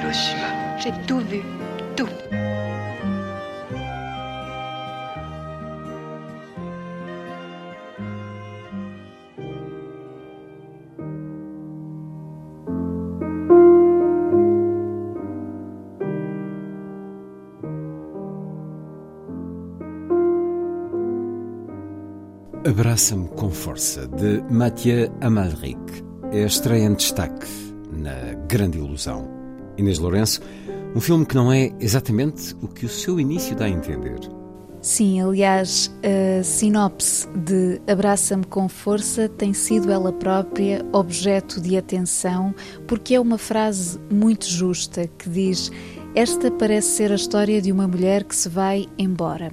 Hiroshima. J'ai tout vu. Tout. Abraça-me com força, de Mathieu Amalric. É a estreia em destaque na Grande Ilusão. Inês Lourenço, um filme que não é exatamente o que o seu início dá a entender. Sim, aliás, a sinopse de Abraça-me com força tem sido ela própria objeto de atenção, porque é uma frase muito justa que diz: Esta parece ser a história de uma mulher que se vai embora.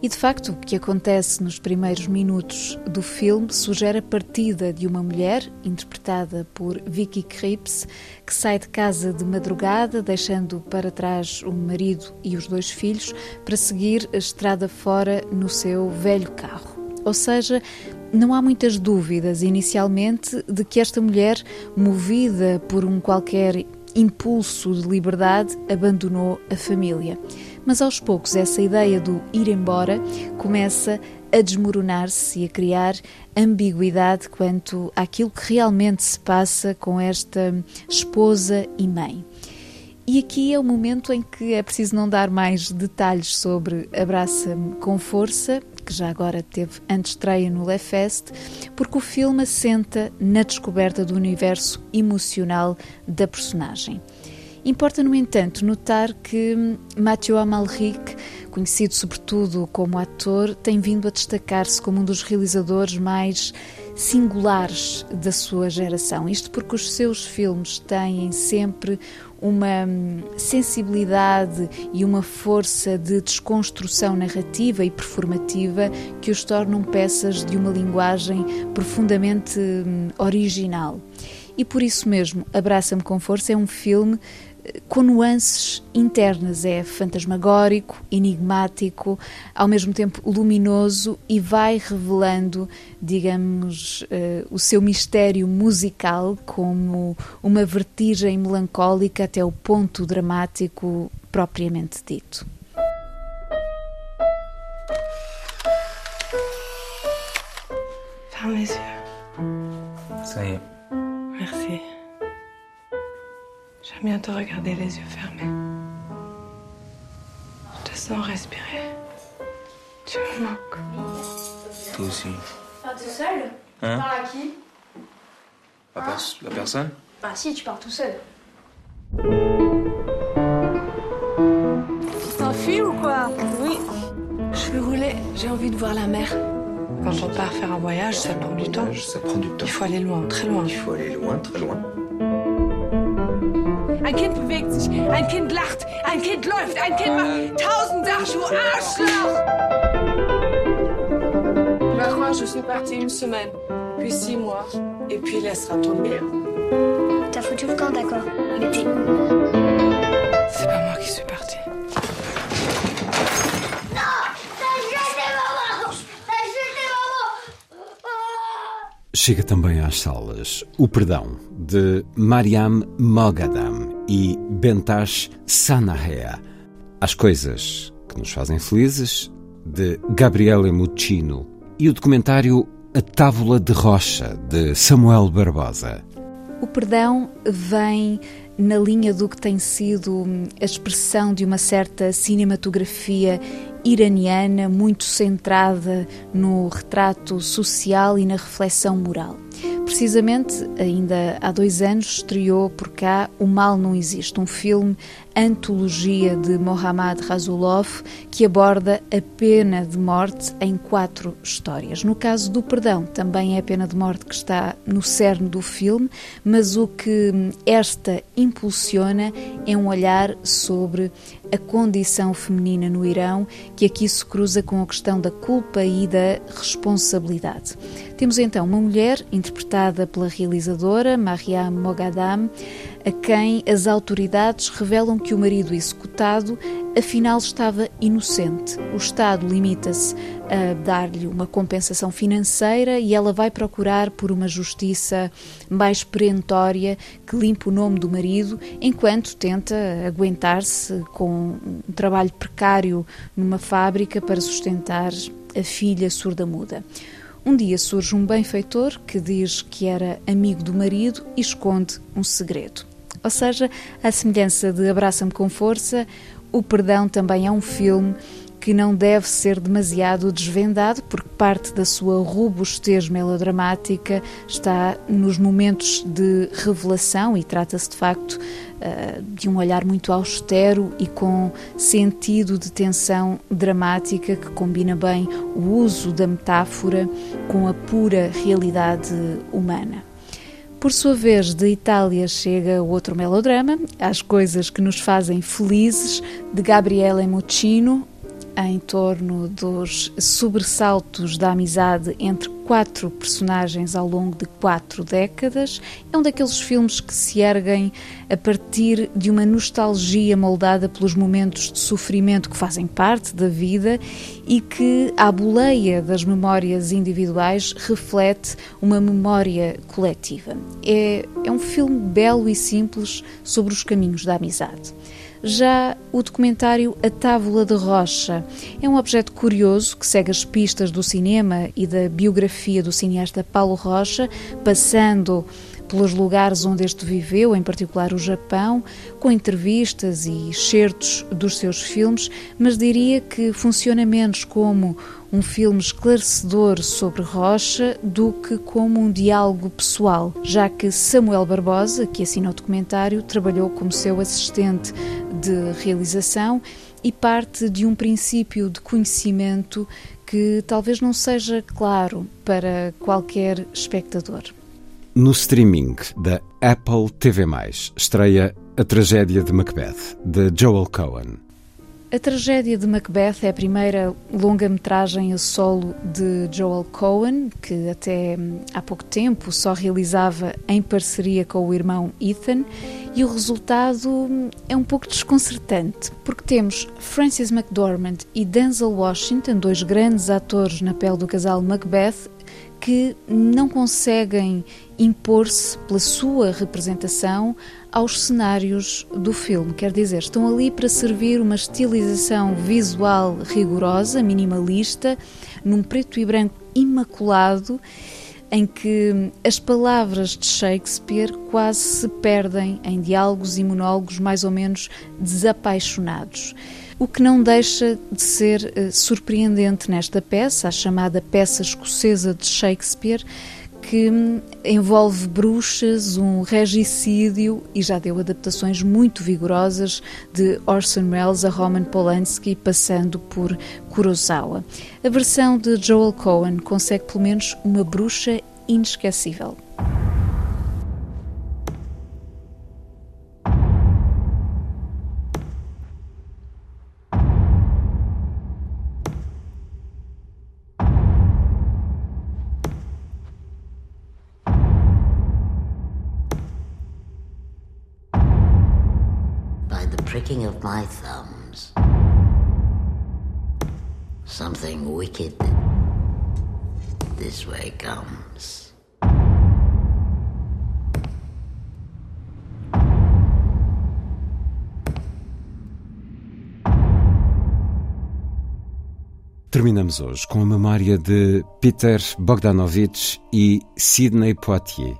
E de facto, o que acontece nos primeiros minutos do filme sugere a partida de uma mulher, interpretada por Vicky Krieps, que sai de casa de madrugada, deixando para trás o marido e os dois filhos, para seguir a estrada fora no seu velho carro. Ou seja, não há muitas dúvidas inicialmente de que esta mulher, movida por um qualquer impulso de liberdade, abandonou a família. Mas aos poucos essa ideia do ir embora começa a desmoronar-se e a criar ambiguidade quanto àquilo que realmente se passa com esta esposa e mãe. E aqui é o momento em que é preciso não dar mais detalhes sobre Abraça-me com Força, que já agora teve antestreia no Lefest, porque o filme assenta na descoberta do universo emocional da personagem. Importa, no entanto, notar que Mathieu Amalric, conhecido sobretudo como ator, tem vindo a destacar-se como um dos realizadores mais singulares da sua geração. Isto porque os seus filmes têm sempre uma sensibilidade e uma força de desconstrução narrativa e performativa que os tornam peças de uma linguagem profundamente original. E por isso mesmo, Abraça-me com Força é um filme com nuances internas. É fantasmagórico, enigmático, ao mesmo tempo luminoso e vai revelando, digamos, uh, o seu mistério musical como uma vertigem melancólica até o ponto dramático propriamente dito. Ferme les yeux. Ça y est. J'aime bien te regarder les yeux fermés. Je te sens respirer. Tu me manques. Toi aussi. Pas tout seul Hein Tu parles à qui La, pers- la personne Bah si, tu pars tout seul. Tu t'enfuis ou quoi Oui. Je veux rouler. J'ai envie de voir la mer. Quand on part faire un voyage, ça prend du temps. Ça prend du temps. Il faut aller loin, très loin. Il faut aller loin, très loin. Ein Kind bewegt sich, ein Kind lacht, ein Kind läuft, ein Kind macht tausend Sachen, du Arschloch! Tu vas croire, je suis partie une semaine, puis six mois, et puis laissera tomber. T'as foutu le camp, d'accord. Mais t'es C'est pas moi qui suis partie. T'as jeté maman T'as jeté maman Chega também às salas O Perdão, de Mariam Mogadam e Bentash Sanahea. As coisas que nos fazem felizes, de Gabriele Muccino. E o documentário A Távola de Rocha, de Samuel Barbosa. O perdão vem na linha do que tem sido a expressão de uma certa cinematografia iraniana muito centrada no retrato social e na reflexão moral. Precisamente, ainda há dois anos, estreou por cá O Mal Não Existe, um filme antologia de Mohammad Rasulov que aborda a pena de morte em quatro histórias. No caso do perdão, também é a pena de morte que está no cerne do filme, mas o que esta impulsiona é um olhar sobre a condição feminina no Irão, que aqui se cruza com a questão da culpa e da responsabilidade. Temos então uma mulher interpretada pela realizadora Mariam Mogadam, a quem as autoridades revelam que o marido executado afinal estava inocente. O Estado limita-se a dar-lhe uma compensação financeira e ela vai procurar por uma justiça mais perentória que limpe o nome do marido, enquanto tenta aguentar-se com um trabalho precário numa fábrica para sustentar a filha surda-muda. Um dia surge um benfeitor que diz que era amigo do marido e esconde um segredo. Ou seja, a semelhança de Abraça-me com Força, O Perdão também é um filme que não deve ser demasiado desvendado, porque parte da sua robustez melodramática está nos momentos de revelação e trata-se de facto eh, de um olhar muito austero e com sentido de tensão dramática que combina bem o uso da metáfora com a pura realidade humana. Por sua vez, de Itália chega outro melodrama, As Coisas que Nos Fazem Felizes, de Gabriele Muccino, em torno dos sobressaltos da amizade entre quatro personagens ao longo de quatro décadas. É um daqueles filmes que se erguem a partir de uma nostalgia moldada pelos momentos de sofrimento que fazem parte da vida e que, à boleia das memórias individuais, reflete uma memória coletiva. É, é um filme belo e simples sobre os caminhos da amizade. Já o documentário A Távola de Rocha. É um objeto curioso que segue as pistas do cinema e da biografia do cineasta Paulo Rocha, passando pelos lugares onde este viveu, em particular o Japão, com entrevistas e excertos dos seus filmes, mas diria que funciona menos como um filme esclarecedor sobre Rocha do que como um diálogo pessoal, já que Samuel Barbosa, que assina o documentário, trabalhou como seu assistente de realização e parte de um princípio de conhecimento que talvez não seja claro para qualquer espectador. No streaming da Apple TV+, estreia A Tragédia de Macbeth, de Joel Cohen. A Tragédia de Macbeth é a primeira longa-metragem a solo de Joel Cohen, que até hum, há pouco tempo só realizava em parceria com o irmão Ethan, e o resultado hum, é um pouco desconcertante, porque temos Francis McDormand e Denzel Washington, dois grandes atores na pele do casal Macbeth, que não conseguem impor-se pela sua representação aos cenários do filme. Quer dizer, estão ali para servir uma estilização visual rigorosa, minimalista, num preto e branco imaculado, em que as palavras de Shakespeare quase se perdem em diálogos e monólogos mais ou menos desapaixonados o que não deixa de ser uh, surpreendente nesta peça, a chamada peça escocesa de Shakespeare, que envolve bruxas, um regicídio e já deu adaptações muito vigorosas de Orson Welles a Roman Polanski, passando por Kurosawa. A versão de Joel Cohen consegue pelo menos uma bruxa inesquecível. My thumbs. Something wicked this way comes. Terminamos hoje com a memória de Peter Bogdanovich e Sidney Poitier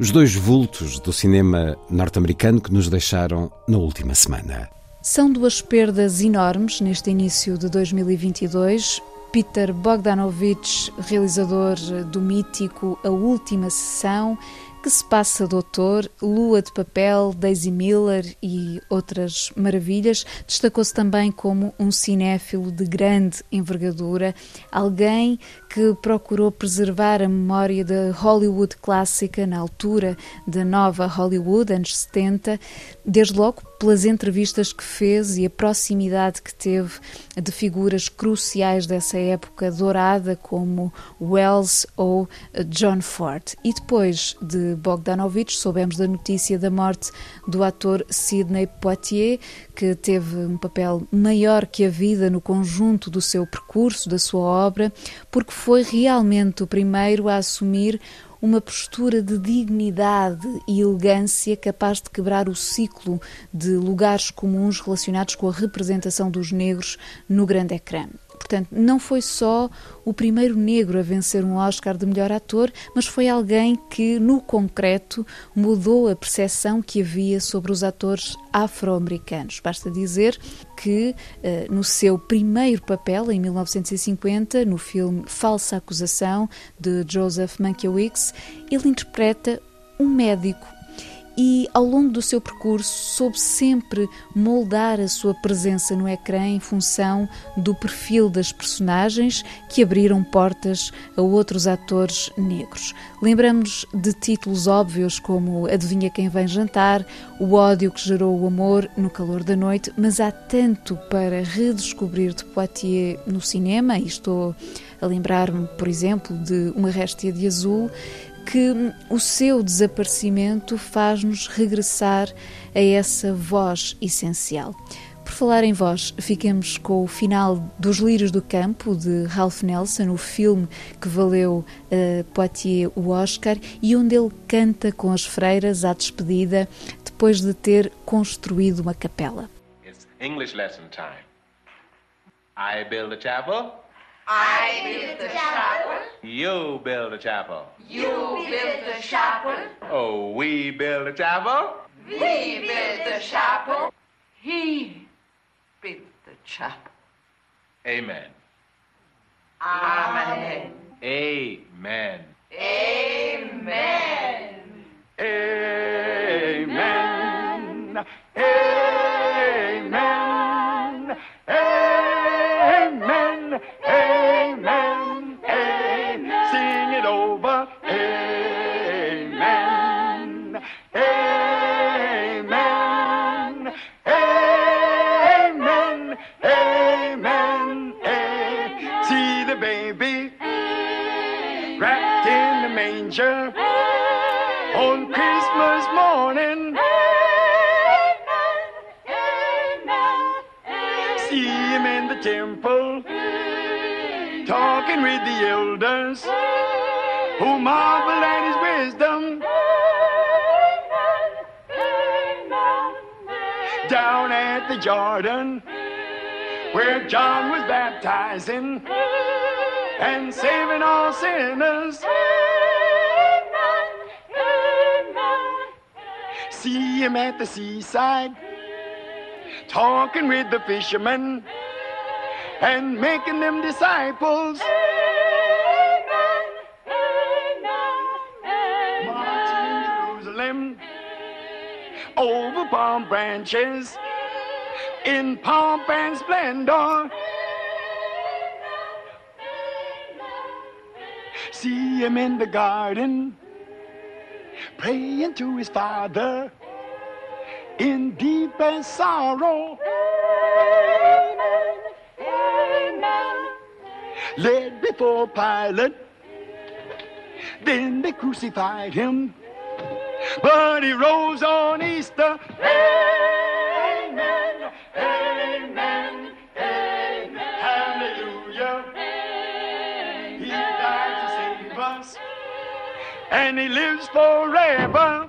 os dois vultos do cinema norte-americano que nos deixaram na última semana. São duas perdas enormes neste início de 2022. Peter Bogdanovich, realizador do mítico A Última Sessão, Que se passa, doutor? Lua de Papel, Daisy Miller e outras maravilhas. Destacou-se também como um cinéfilo de grande envergadura, alguém que procurou preservar a memória da Hollywood clássica na altura da nova Hollywood, anos 70, desde logo pelas entrevistas que fez e a proximidade que teve de figuras cruciais dessa época dourada, como Wells ou John Ford. E depois de Bogdanovich, soubemos da notícia da morte do ator Sidney Poitier, que teve um papel maior que a vida no conjunto do seu percurso, da sua obra, porque foi realmente o primeiro a assumir uma postura de dignidade e elegância capaz de quebrar o ciclo de lugares comuns relacionados com a representação dos negros no grande ecrã. Portanto, não foi só o primeiro negro a vencer um Oscar de melhor ator, mas foi alguém que, no concreto, mudou a percepção que havia sobre os atores afro-americanos. Basta dizer que, eh, no seu primeiro papel, em 1950, no filme Falsa Acusação, de Joseph Mankiewicz, ele interpreta um médico e ao longo do seu percurso soube sempre moldar a sua presença no ecrã em função do perfil das personagens que abriram portas a outros atores negros. Lembramos de títulos óbvios como Adivinha quem vem jantar, O ódio que gerou o amor no calor da noite, mas há tanto para redescobrir de Poitiers no cinema, e estou a lembrar-me, por exemplo, de Uma Réstia de Azul, que o seu desaparecimento faz-nos regressar a essa voz essencial. Por falar em voz, fiquemos com o final dos Lírios do Campo, de Ralph Nelson, o filme que valeu a Poitiers o Oscar e onde ele canta com as freiras à despedida depois de ter construído uma capela. It's English lesson time. I build a chapel. I build the chapel. You build a chapel. You build the chapel. Oh, we build a chapel. We build the chapel. He built the chapel. Amen. Amen. Amen. Amen. Amen. Amen. Who marvel at his wisdom. Down at the Jordan where John was baptizing and saving all sinners. See him at the seaside, talking with the fishermen and making them disciples. Over palm branches in pomp and splendor. See him in the garden, praying to his father in deepest sorrow. Led before Pilate, then they crucified him, but he rose on Easter. Amen, amen, amen, hallelujah. He died to save us, and he lives forever.